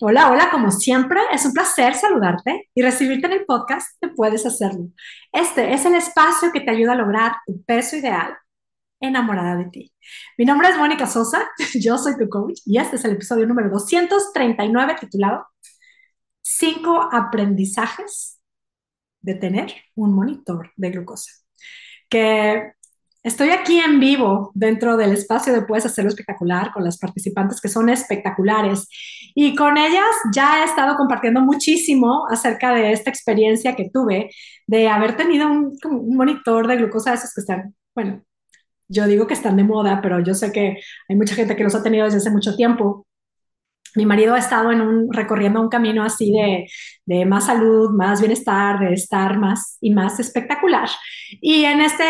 Hola, hola, como siempre, es un placer saludarte y recibirte en el podcast Te Puedes Hacerlo. Este es el espacio que te ayuda a lograr tu peso ideal enamorada de ti. Mi nombre es Mónica Sosa, yo soy tu coach y este es el episodio número 239 titulado Cinco aprendizajes de tener un monitor de glucosa. Que Estoy aquí en vivo dentro del espacio de Puedes Hacerlo Espectacular con las participantes que son espectaculares. Y con ellas ya he estado compartiendo muchísimo acerca de esta experiencia que tuve de haber tenido un, monitor de glucosa de esos que están, bueno, yo digo que están de moda, pero yo sé que hay mucha gente que los ha tenido desde hace mucho tiempo mi marido ha estado en un, recorriendo un camino así de, más salud, más bienestar, de estar más y más espectacular. Y en este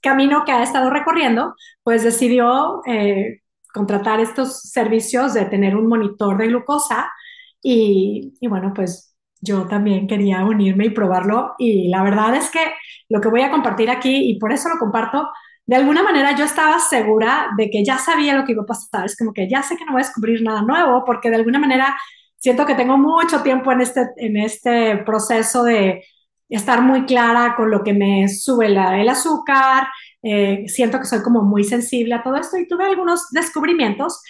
camino que ha estado recorriendo, pues decidió eh, contratar estos servicios de tener un monitor de glucosa y bueno, pues yo también quería unirme y probarlo. Y la verdad es que lo que voy a compartir aquí, y por eso lo comparto, de alguna manera yo estaba segura de que ya sabía lo que iba a pasar. Es como que ya sé que no voy a descubrir nada nuevo porque de alguna manera siento que tengo mucho tiempo en este, en este proceso de estar muy clara con lo que me sube el azúcar. Eh, siento que soy como muy sensible a todo esto y tuve algunos descubrimientos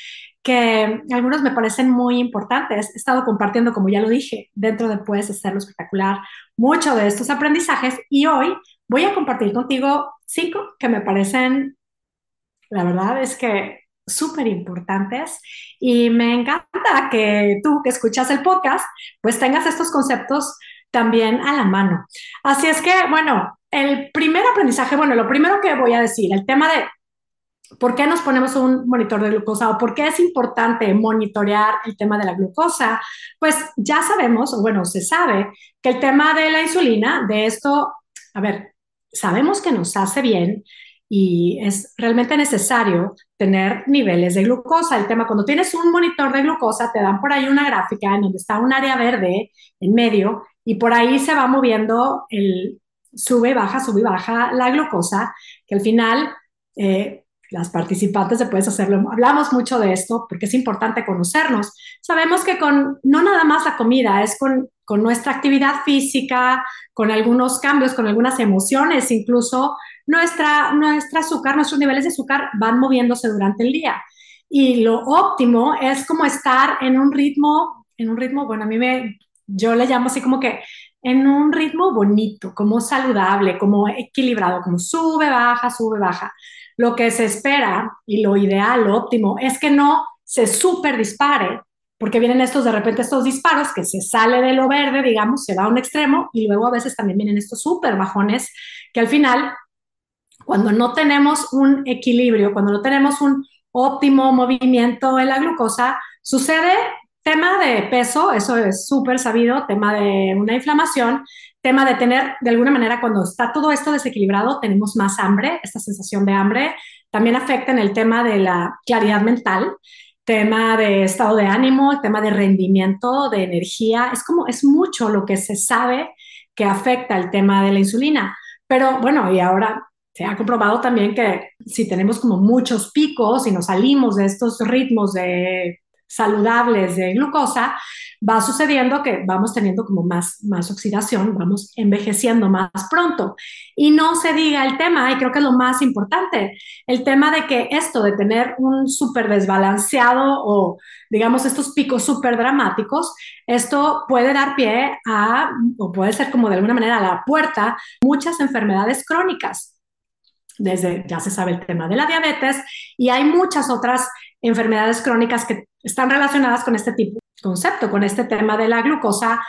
que algunos me parecen muy importantes. He estado compartiendo, como ya lo dije, dentro de Puedes Hacerlo Espectacular, mucho de estos aprendizajes y hoy voy a compartir contigo cinco que me parecen, la verdad es que súper importantes y me encanta que tú que escuchas el podcast, pues tengas estos conceptos también a la mano. Así es que, bueno, el primer aprendizaje, bueno, lo primero que voy a decir, el tema de por qué nos ponemos un monitor de glucosa o por qué es importante monitorear el tema de la glucosa, pues ya sabemos, o bueno, se sabe que el tema de la insulina, de esto, a ver, sabemos que nos hace bien y es realmente necesario tener niveles de glucosa. El tema, cuando tienes un monitor de glucosa, te dan por ahí una gráfica en donde está un área verde en medio y por ahí se va moviendo el sube, baja, sube, baja la glucosa, que al final eh, las participantes de Puedes Hacerlo, hablamos mucho de esto porque es importante conocernos. Sabemos que con no nada más la comida, es con, con nuestra actividad física, con algunos cambios, con algunas emociones, incluso nuestra, nuestra azúcar, nuestros niveles de azúcar van moviéndose durante el día. Y lo óptimo es como estar en un ritmo, en un ritmo, bueno, a mí me, yo le llamo así como que en un ritmo bonito, como saludable, como equilibrado, como sube, baja, sube, baja. Lo que se espera y lo ideal, lo óptimo, es que no se super dispare, porque vienen estos de repente estos disparos que se sale de lo verde, digamos, se va a un extremo y luego a veces también vienen estos súper bajones que al final, cuando no tenemos un equilibrio, cuando no tenemos un óptimo movimiento en la glucosa, sucede tema de peso, eso es súper sabido, tema de una inflamación, tema de tener, de alguna manera, cuando está todo esto desequilibrado, tenemos más hambre, esta sensación de hambre, también afecta en el tema de la claridad mental, tema de estado de ánimo, tema de rendimiento, de energía, es como, es mucho lo que se sabe que afecta el tema de la insulina. Pero bueno, y ahora se ha comprobado también que si tenemos como muchos picos y nos salimos de estos ritmos de saludables de glucosa, va sucediendo que vamos teniendo como más, más oxidación, vamos envejeciendo más pronto. Y no se diga el tema, y creo que es lo más importante, el tema de que esto de tener un súper desbalanceado o digamos estos picos súper dramáticos, esto puede dar pie a, o puede ser como de alguna manera la puerta, muchas enfermedades crónicas desde ya se sabe el tema de la diabetes y hay muchas otras enfermedades crónicas que están relacionadas con este tipo concepto, con este tema de la glucosa,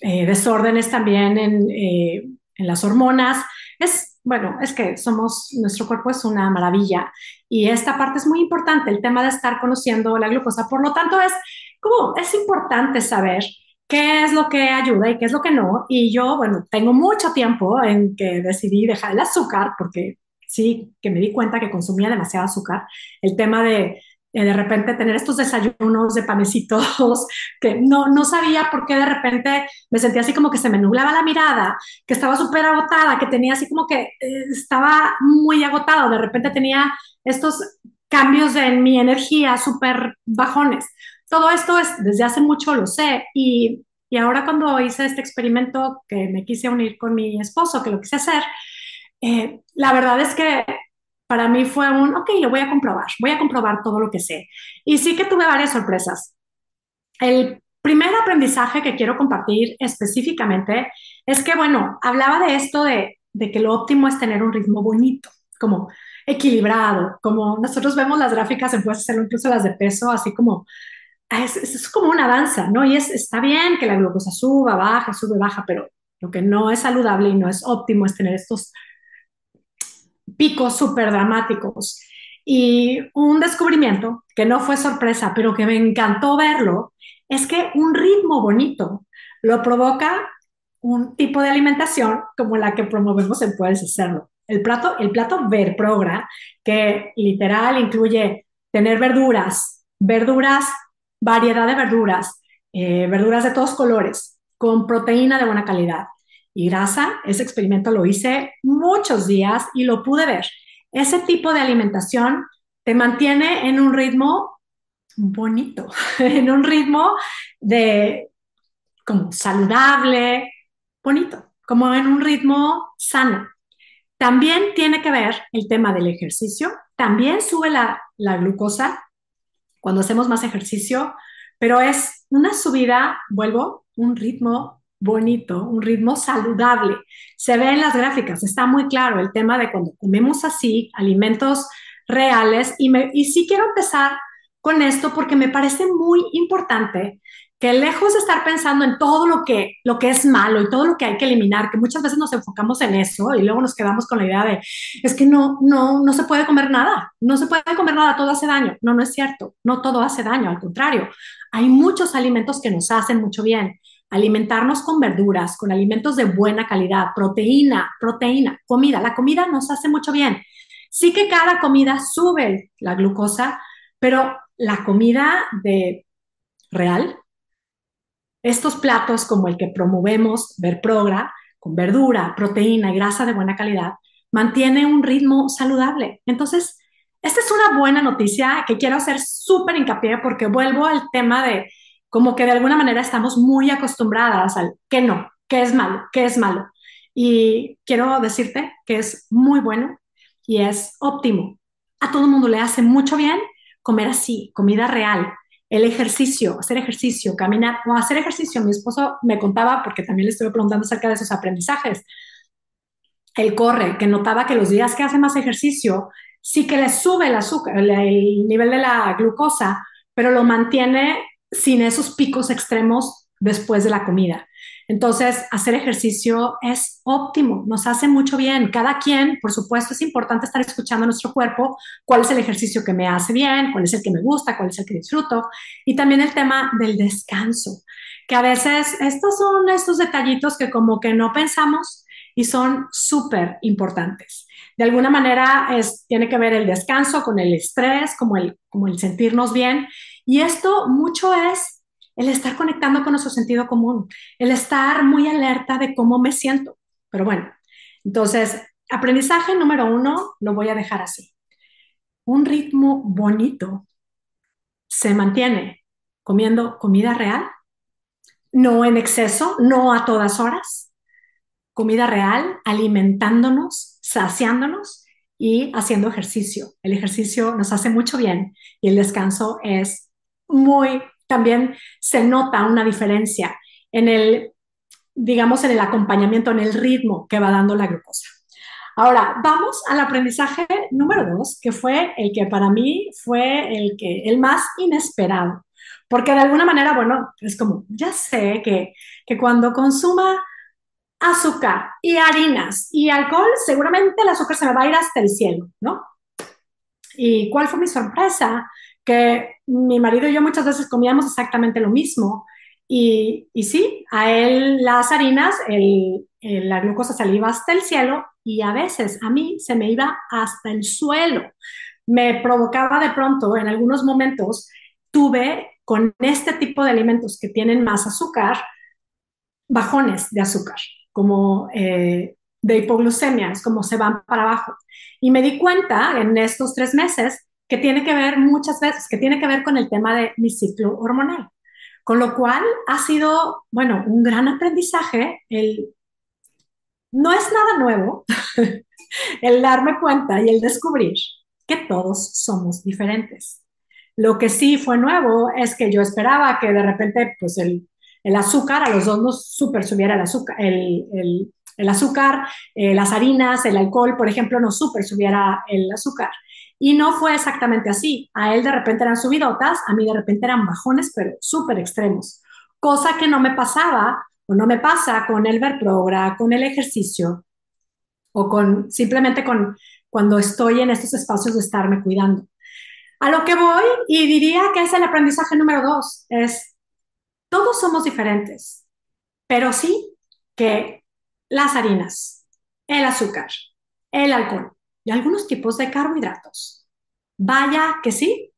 eh, desórdenes también en, eh, en, las hormonas. Es, bueno, es que somos, nuestro cuerpo es una maravilla y esta parte es muy importante, el tema de estar conociendo la glucosa. Por lo tanto, es como, es importante saber qué es lo que ayuda y qué es lo que no. Y yo, bueno, tengo mucho tiempo en que decidí dejar el azúcar porque sí, que me di cuenta que consumía demasiado azúcar. El tema de eh, de repente tener estos desayunos de panecitos, que no, no sabía por qué de repente me sentía así como que se me nublaba la mirada, que estaba súper agotada, que tenía así como que eh, estaba muy agotado, de repente tenía estos cambios en mi energía súper bajones. todo esto es desde hace mucho lo sé y, y ahora cuando hice este experimento que me quise unir con mi esposo, que lo quise hacer, eh, la verdad es que para mí fue un, ok, lo voy a comprobar, voy a comprobar todo lo que sé. Y sí que tuve varias sorpresas. El primer aprendizaje que quiero compartir específicamente es que, bueno, hablaba de esto de, de que lo óptimo es tener un ritmo bonito, como equilibrado, como nosotros vemos las gráficas en Puedes Hacerlo, incluso las de peso, así como es, es, como una danza, ¿no? Y es, está bien que la glucosa suba, baja, sube, baja, pero lo que no es saludable y no es óptimo es tener estos picos súper dramáticos. Y un descubrimiento que no fue sorpresa, pero que me encantó verlo, es que un ritmo bonito lo provoca un tipo de alimentación como la que promovemos en Puedes Hacerlo. El plato, el plato Verprogra, que literal incluye tener verduras, verduras, variedad de verduras, eh, verduras de todos colores, con proteína de buena calidad, y grasa. Ese experimento lo hice muchos días y lo pude ver. Ese tipo de alimentación te mantiene en un ritmo bonito, en un ritmo de como saludable, bonito, como en un ritmo sano. También tiene que ver el tema del ejercicio, también sube la, la glucosa cuando hacemos más ejercicio, pero es una subida, vuelvo, un ritmo bonito, un ritmo saludable. Se ve en las gráficas, está muy claro el tema de cuando comemos así, alimentos reales. Y, me, y sí quiero empezar con esto porque me parece muy importante que lejos de estar pensando en todo lo que, lo que es malo y todo lo que hay que eliminar, que muchas veces nos enfocamos en eso y luego nos quedamos con la idea de, es que no, no, no se puede comer nada, no se puede comer nada, todo hace daño. No, no es cierto, no todo hace daño, al contrario, hay muchos alimentos que nos hacen mucho bien alimentarnos con verduras, con alimentos de buena calidad, proteína, proteína, comida. La comida nos hace mucho bien. Sí que cada comida sube la glucosa, pero la comida de real, estos platos como el que promovemos, Verprogra, con verdura, proteína y grasa de buena calidad, mantiene un ritmo saludable. Entonces, esta es una buena noticia que quiero hacer súper hincapié porque vuelvo al tema de como que de alguna manera estamos muy acostumbradas al que no, que es malo, que es malo. Y quiero decirte que es muy bueno y es óptimo. A todo el mundo le hace mucho bien comer así, comida real, el ejercicio, hacer ejercicio, caminar o hacer ejercicio. Mi esposo me contaba, porque también le estuve preguntando acerca de esos aprendizajes. Él corre, que notaba que los días que hace más ejercicio, sí que le sube el azúcar, el nivel de la glucosa, pero lo mantiene sin esos picos extremos después de la comida. Entonces, hacer ejercicio es óptimo, nos hace mucho bien. Cada quien, por supuesto, es importante estar escuchando a nuestro cuerpo, cuál es el ejercicio que me hace bien, cuál es el que me gusta, cuál es el que disfruto. Y también el tema del descanso, que a veces estos son estos detallitos que como que no pensamos y son súper importantes. De alguna manera es, tiene que ver el descanso con el estrés, como el, como el sentirnos bien y esto mucho es el estar conectando con nuestro sentido común, el estar muy alerta de cómo me siento. Pero bueno, entonces, aprendizaje número uno, lo voy a dejar así. Un ritmo bonito se mantiene comiendo comida real, no en exceso, no a todas horas, comida real, alimentándonos, saciándonos y haciendo ejercicio. El ejercicio nos hace mucho bien y el descanso es muy, también se nota una diferencia en el, digamos, en el acompañamiento, en el ritmo que va dando la glucosa. Ahora, vamos al aprendizaje número dos, que fue el que para mí fue el, que, el más inesperado. Porque de alguna manera, bueno, es como, ya sé que, que cuando consuma azúcar y harinas y alcohol, seguramente el azúcar se me va a ir hasta el cielo, ¿no? ¿Y cuál fue mi sorpresa? Que mi marido y yo muchas veces comíamos exactamente lo mismo. Y, y sí, a él las harinas, el, el, la glucosa se le iba hasta el cielo y a veces a mí se me iba hasta el suelo. Me provocaba de pronto, en algunos momentos, tuve con este tipo de alimentos que tienen más azúcar, bajones de azúcar, como eh, de hipoglucemia, es como se van para abajo. Y me di cuenta en estos tres meses que tiene que ver muchas veces, que tiene que ver con el tema de mi ciclo hormonal. Con lo cual ha sido, bueno, un gran aprendizaje. El, no es nada nuevo el darme cuenta y el descubrir que todos somos diferentes. Lo que sí fue nuevo es que yo esperaba que de repente, pues el, el azúcar, a los dos nos super subiera el azúcar, el, el, el azúcar, eh, las harinas, el alcohol, por ejemplo, nos super subiera el azúcar. Y no fue exactamente así. A él de repente eran subidotas, a mí de repente eran bajones, pero súper extremos. Cosa que no me pasaba o no me pasa con el Verprogra, con el ejercicio o con simplemente con cuando estoy en estos espacios de estarme cuidando. A lo que voy y diría que es el aprendizaje número dos, es todos somos diferentes, pero sí que las harinas, el azúcar, el alcohol algunos tipos de carbohidratos, vaya que sí,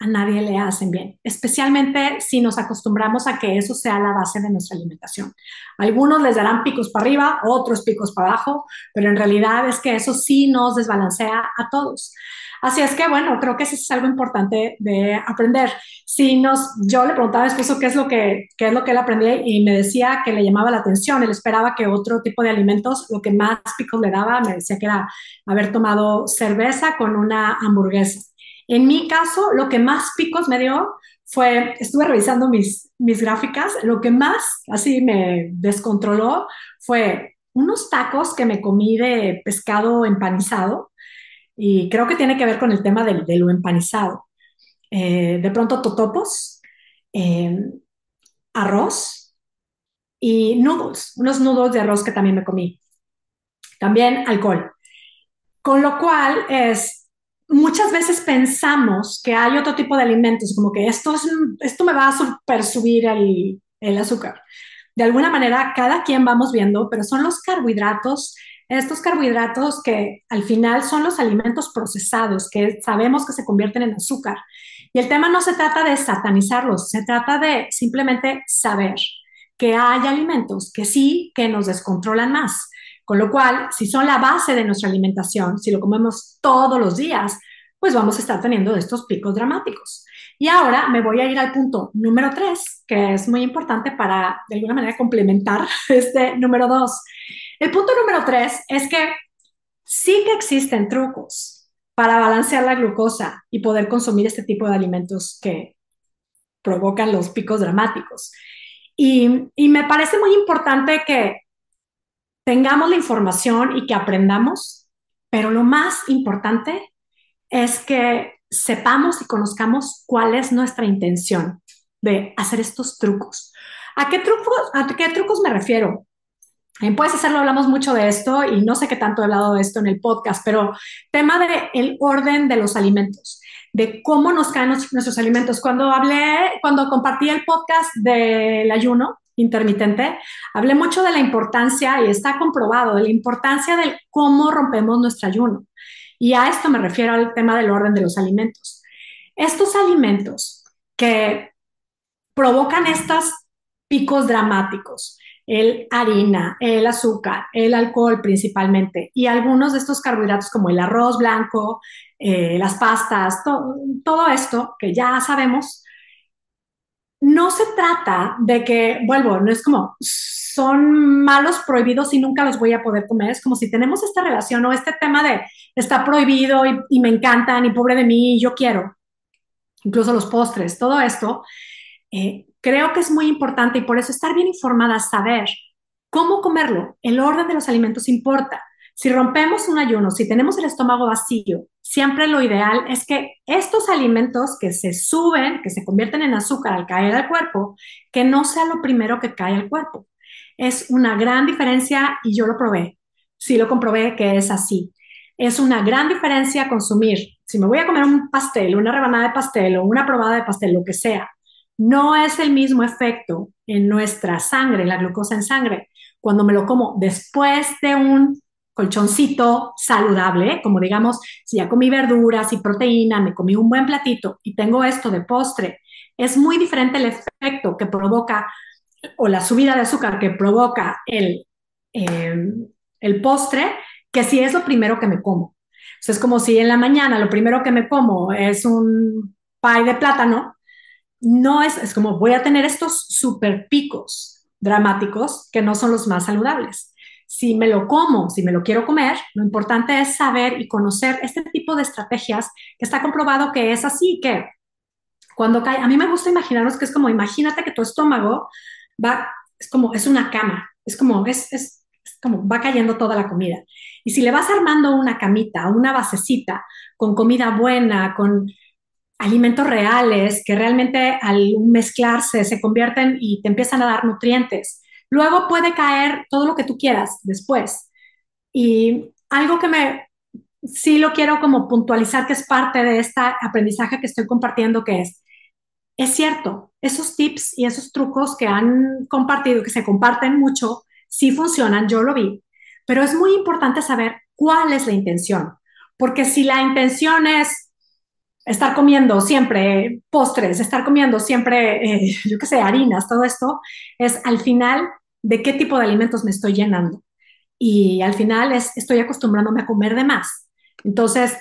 a nadie le hacen bien, especialmente si nos acostumbramos a que eso sea la base de nuestra alimentación. Algunos les darán picos para arriba, otros picos para abajo, pero en realidad es que eso sí nos desbalancea a todos. Así es que, bueno, creo que eso es algo importante de aprender. Si nos, yo le preguntaba a esposo qué es lo que, qué es lo que él aprendía y me decía que le llamaba la atención. Él esperaba que otro tipo de alimentos, lo que más picos le daba, me decía que era haber tomado cerveza con una hamburguesa. En mi caso, lo que más picos me dio fue, estuve revisando mis, mis gráficas, lo que más así me descontroló fue unos tacos que me comí de pescado empanizado y creo que tiene que ver con el tema de, de lo empanizado. Eh, de pronto totopos, eh, arroz y noodles, unos noodles de arroz que también me comí. También alcohol. Con lo cual es, muchas veces pensamos que hay otro tipo de alimentos, como que esto, es, esto me va a super subir el, el azúcar. De alguna manera, cada quien vamos viendo, pero son los carbohidratos estos carbohidratos que al final son los alimentos procesados, que sabemos que se convierten en azúcar. Y el tema no se trata de satanizarlos, se trata de simplemente saber que hay alimentos que sí, que nos descontrolan más. Con lo cual, si son la base de nuestra alimentación, si lo comemos todos los días, pues vamos a estar teniendo estos picos dramáticos. Y ahora me voy a ir al punto número tres, que es muy importante para, de alguna manera, complementar este número dos. El punto número tres es que sí que existen trucos para balancear la glucosa y poder consumir este tipo de alimentos que provocan los picos dramáticos. Y, me parece muy importante que tengamos la información y que aprendamos, pero lo más importante es que sepamos y conozcamos cuál es nuestra intención de hacer estos trucos. ¿A qué trucos, a qué trucos me refiero? En Puedes hacerlo, hablamos mucho de esto y no sé qué tanto he hablado de esto en el podcast, pero tema de el orden de los alimentos, de cómo nos caen nuestros alimentos. Cuando hablé, cuando compartí el podcast del ayuno intermitente, hablé mucho de la importancia, y está comprobado, de la importancia de cómo rompemos nuestro ayuno. Y a esto me refiero al tema del orden de los alimentos. Estos alimentos que provocan estos picos dramáticos, el harina, el azúcar, el alcohol principalmente, y algunos de estos carbohidratos como el arroz blanco, eh, las pastas, todo esto que ya sabemos, no se trata de que, vuelvo, no es como son malos, prohibidos y nunca los voy a poder comer. Es como si tenemos esta relación o este tema de está prohibido y, me encantan y pobre de mí, yo quiero. Incluso los postres, todo esto. Eh, creo que es muy importante y por eso estar bien informada, saber cómo comerlo. El orden de los alimentos importa. Si rompemos un ayuno, si tenemos el estómago vacío, siempre lo ideal es que estos alimentos que se suben, que se convierten en azúcar al caer al cuerpo, que no sea lo primero que cae al cuerpo. Es una gran diferencia y yo lo probé. Sí lo comprobé que es así. Es una gran diferencia consumir. Si me voy a comer un pastel, una rebanada de pastel o una probada de pastel, lo que sea, no es el mismo efecto en nuestra sangre, en la glucosa en sangre, cuando me lo como después de un colchoncito saludable, como digamos, si ya comí verduras y proteína, me comí un buen platito y tengo esto de postre, es muy diferente el efecto que provoca o la subida de azúcar que provoca el, eh, el postre que si es lo primero que me como. es como si en la mañana lo primero que me como es un pie de plátano, no es, es como voy a tener estos super picos dramáticos que no son los más saludables. Si me lo como, si me lo quiero comer, lo importante es saber y conocer este tipo de estrategias que está comprobado que es así, que cuando cae, a mí me gusta imaginarnos que es como, imagínate que tu estómago va, es como, es una cama, es como, es, es, como, va cayendo toda la comida. Y si le vas armando una camita, una basecita, con comida buena, con alimentos reales que realmente al mezclarse se convierten y te empiezan a dar nutrientes. Luego puede caer todo lo que tú quieras después. Y algo que me sí lo quiero como puntualizar que es parte de este aprendizaje que estoy compartiendo, que es, es cierto, esos tips y esos trucos que han compartido, que se comparten mucho, sí funcionan, yo lo vi, pero es muy importante saber cuál es la intención, porque si la intención es estar comiendo siempre postres, estar comiendo siempre, eh, yo qué sé, harinas, todo esto, es al final de qué tipo de alimentos me estoy llenando. Y al final es, estoy acostumbrándome a comer de más. Entonces,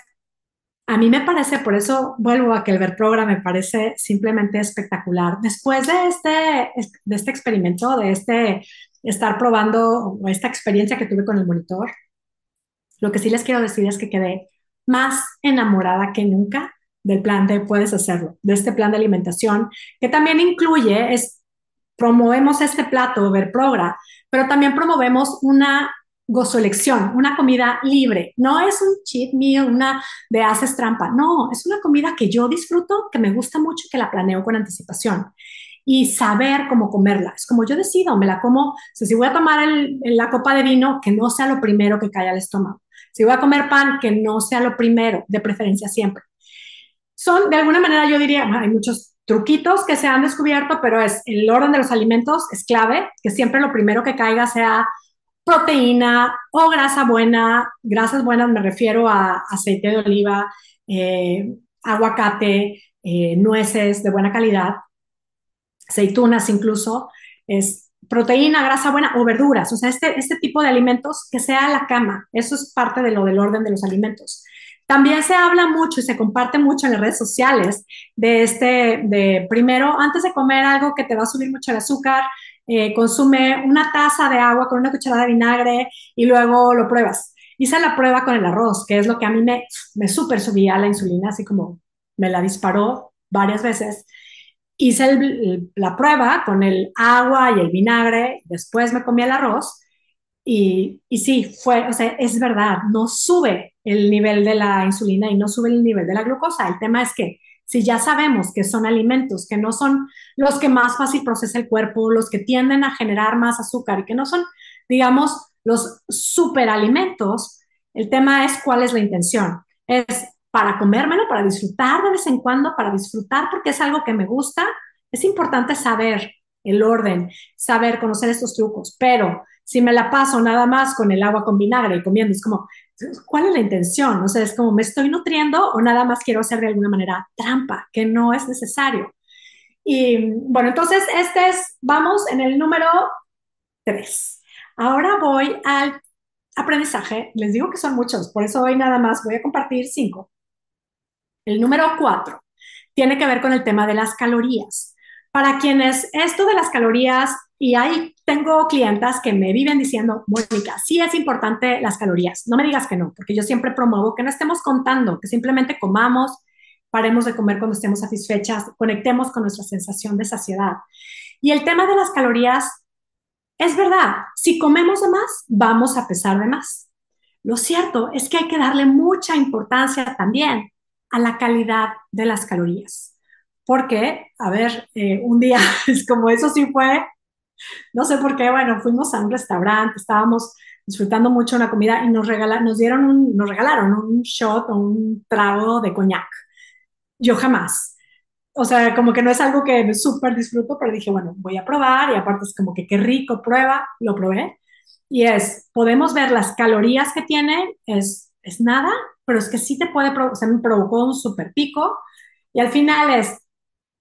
a mí me parece, por eso vuelvo a que el Ver Program me parece simplemente espectacular. Después de este, de este experimento, de este estar probando o esta experiencia que tuve con el monitor, lo que sí les quiero decir es que quedé más enamorada que nunca del plan de Puedes Hacerlo, de este plan de alimentación, que también incluye, es, promovemos este plato, Verprogra, pero también promovemos una gozolección, una comida libre. No es un cheat meal, una de haces trampa. No, es una comida que yo disfruto, que me gusta mucho que la planeo con anticipación. Y saber cómo comerla. Es como yo decido, me la como. si voy a tomar la copa de vino, que no sea lo primero que cae al estómago. Si voy a comer pan, que no sea lo primero, de preferencia siempre son, de alguna manera, yo diría, hay muchos truquitos que se han descubierto, pero es el orden de los alimentos es clave, que siempre lo primero que caiga sea proteína o grasa buena. Grasas buenas me refiero a aceite de oliva, eh, aguacate, eh, nueces de buena calidad, aceitunas incluso, es proteína, grasa buena o verduras, o sea, este, este tipo de alimentos que sea la cama, eso es parte de lo del orden de los alimentos. También se habla mucho y se comparte mucho en las redes sociales de este, de primero, antes de comer algo que te va a subir mucho el azúcar, eh, consume una taza de agua con una cucharada de vinagre y luego lo pruebas. Hice la prueba con el arroz, que es lo que a mí me, me súper subía la insulina, así como me la disparó varias veces. Hice la prueba con el agua y el vinagre, después me comí el arroz y, y sí, fue, o sea, es verdad, no sube el nivel de la insulina y no sube el nivel de la glucosa. El tema es que si ya sabemos que son alimentos que no son los que más fácil procesa el cuerpo, los que tienden a generar más azúcar y que no son, digamos, los superalimentos, el tema es cuál es la intención. Es para comérmelo, para disfrutar de vez en cuando, para disfrutar porque es algo que me gusta. Es importante saber el orden, saber conocer estos trucos, pero si me la paso nada más con el agua con vinagre y comiendo, es como, ¿cuál es la intención? O sea, es como, ¿me estoy nutriendo o nada más quiero hacer de alguna manera trampa, que no es necesario? Y bueno, entonces este es, vamos en el número 3. Ahora voy al aprendizaje. Les digo que son muchos, por eso hoy nada más voy a compartir cinco. El número 4 tiene que ver con el tema de las calorías. Para quienes esto de las calorías y ahí tengo clientas que me viven diciendo, Mónica, sí es importante las calorías. No me digas que no, porque yo siempre promuevo que no estemos contando, que simplemente comamos, paremos de comer cuando estemos satisfechas, conectemos con nuestra sensación de saciedad. Y el tema de las calorías, es verdad, si comemos de más, vamos a pesar de más. Lo cierto es que hay que darle mucha importancia también a la calidad de las calorías. Porque, a ver, eh, un día es como eso sí fue no sé por qué, bueno, fuimos a un restaurante, estábamos disfrutando mucho una comida y nos, regalaron, nos dieron un, nos regalaron un shot o un trago de coñac. Yo jamás. O sea, como que no es algo que súper disfruto, pero dije, bueno, voy a probar y aparte es como que qué rico, prueba, lo probé. Y es, podemos ver las calorías que tiene, es, es nada, pero es que sí te puede, o me provocó un súper pico. Y al final es,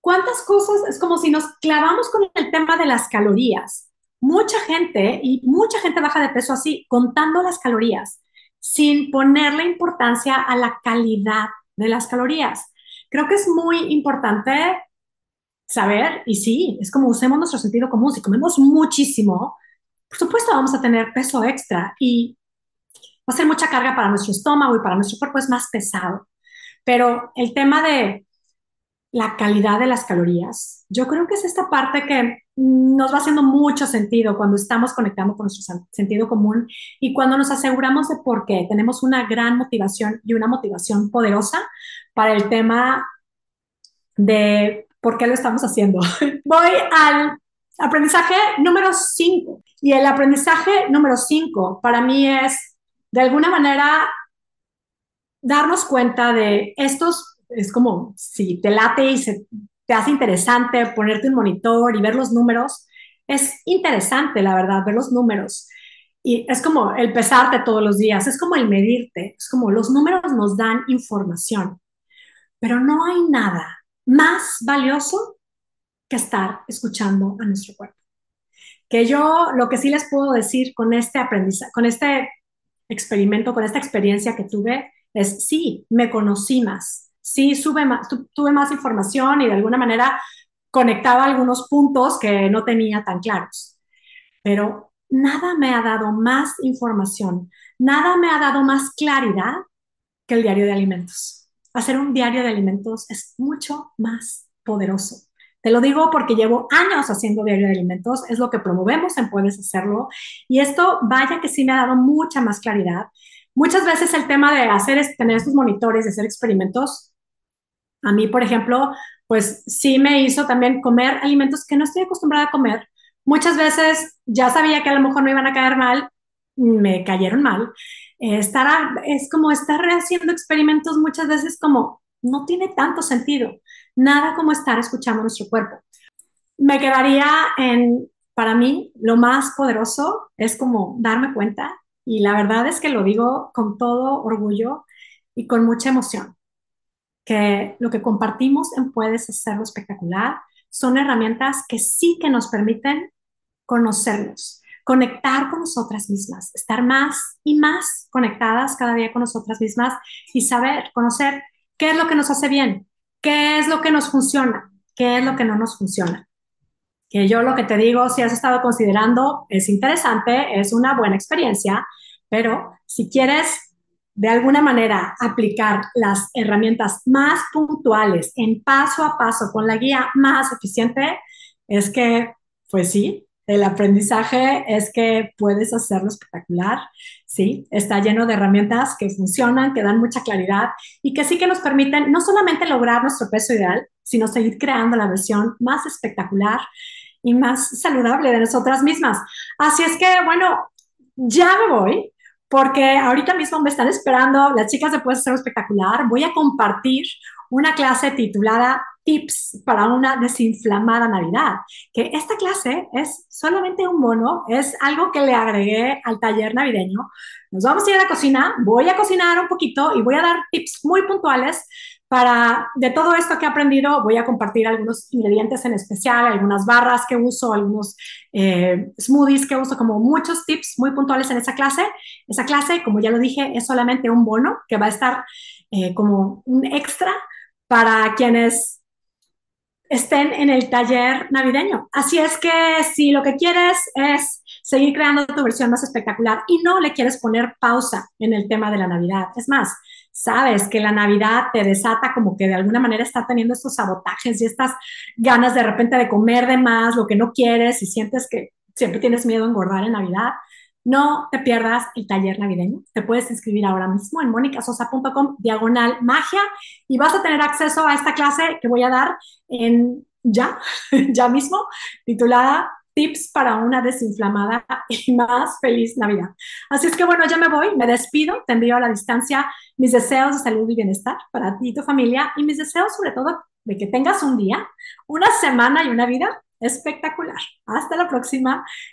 ¿Cuántas cosas? Es como si nos clavamos con el tema de las calorías. Mucha gente, y mucha gente baja de peso así, contando las calorías. sin ponerle importancia a la calidad de las calorías. Creo que es muy importante saber, y sí, es como usemos nuestro sentido común, si comemos muchísimo, por supuesto vamos a tener peso extra y va a ser mucha carga para nuestro estómago y para nuestro cuerpo es más pesado. Pero el tema de la calidad de las calorías, yo creo que es esta parte que nos va haciendo mucho sentido cuando estamos conectando con nuestro sentido común y cuando nos aseguramos de por qué tenemos una gran motivación y una motivación poderosa para el tema de por qué lo estamos haciendo. Voy al aprendizaje número 5 y el aprendizaje número 5 para mí es de alguna manera darnos cuenta de estos, es como si te late y se, te hace interesante ponerte un monitor y ver los números, es interesante, la verdad, ver los números. Y es como el pesarte todos los días, es como el medirte, es como los números nos dan información, pero no hay nada más valioso que estar escuchando a nuestro cuerpo. Que yo lo que sí les puedo decir con este aprendizaje, con este experimento, con esta experiencia que tuve, es sí, me conocí más, sí sube más, tuve más información y de alguna manera conectaba algunos puntos que no tenía tan claros. Pero nada me ha dado más información, nada me ha dado más claridad que el diario de alimentos. Hacer un diario de alimentos es mucho más poderoso. Te lo digo porque llevo años haciendo diario de alimentos, es lo que promovemos en Puedes Hacerlo. Y esto, vaya que sí me ha dado mucha más claridad. Muchas veces el tema de hacer, tener estos monitores, de hacer experimentos, a mí, por ejemplo, pues sí me hizo también comer alimentos que no estoy acostumbrada a comer. Muchas veces ya sabía que a lo mejor no iban a caer mal, me cayeron mal. Estar, es como estar haciendo experimentos muchas veces como no tiene tanto sentido. Nada como estar escuchando nuestro cuerpo. Me quedaría en, para mí, lo más poderoso es como darme cuenta, y la verdad es que lo digo con todo orgullo y con mucha emoción, que lo que compartimos en Puedes Hacerlo Espectacular son herramientas que sí que nos permiten conocernos, conectar con nosotras mismas, estar más y más conectadas cada día con nosotras mismas y saber, conocer qué es lo que nos hace bien, qué es lo que nos funciona, qué es lo que no nos funciona. Que yo lo que te digo, si has estado considerando, es interesante, es una buena experiencia, pero si quieres de alguna manera aplicar las herramientas más puntuales en paso a paso con la guía más eficiente, es que, pues sí, el aprendizaje es que puedes hacerlo espectacular, ¿sí? Está lleno de herramientas que funcionan, que dan mucha claridad y que sí que nos permiten no solamente lograr nuestro peso ideal, sino seguir creando la versión más espectacular y más saludable de nosotras mismas. Así es que, bueno, ya me voy porque ahorita mismo me están esperando las chicas de Puedes Hacerlo Espectacular. Voy a compartir una clase titulada tips para una desinflamada Navidad, que esta clase es solamente un bono, es algo que le agregué al taller navideño. Nos vamos a ir a la cocina, voy a cocinar un poquito y voy a dar tips muy puntuales para, de todo esto que he aprendido, voy a compartir algunos ingredientes en especial, algunas barras que uso, algunos eh, smoothies que uso, como muchos tips muy puntuales en esa clase. Esa clase, como ya lo dije, es solamente un bono que va a estar eh, como un extra para quienes estén en el taller navideño. Así es que si lo que quieres es seguir creando tu versión más espectacular y no le quieres poner pausa en el tema de la Navidad, es más, sabes que la Navidad te desata como que de alguna manera está teniendo estos sabotajes y estas ganas de repente de comer de más, lo que no quieres y sientes que siempre tienes miedo a engordar en Navidad, no te pierdas el taller navideño. Te puedes inscribir ahora mismo en monicasosa.com diagonal magia y vas a tener acceso a esta clase que voy a dar en ya, ya mismo, titulada Tips para una desinflamada y más feliz Navidad. Así es que bueno, ya me voy, me despido, te envío a la distancia mis deseos de salud y bienestar para ti y tu familia y mis deseos sobre todo de que tengas un día, una semana y una vida espectacular. Hasta la próxima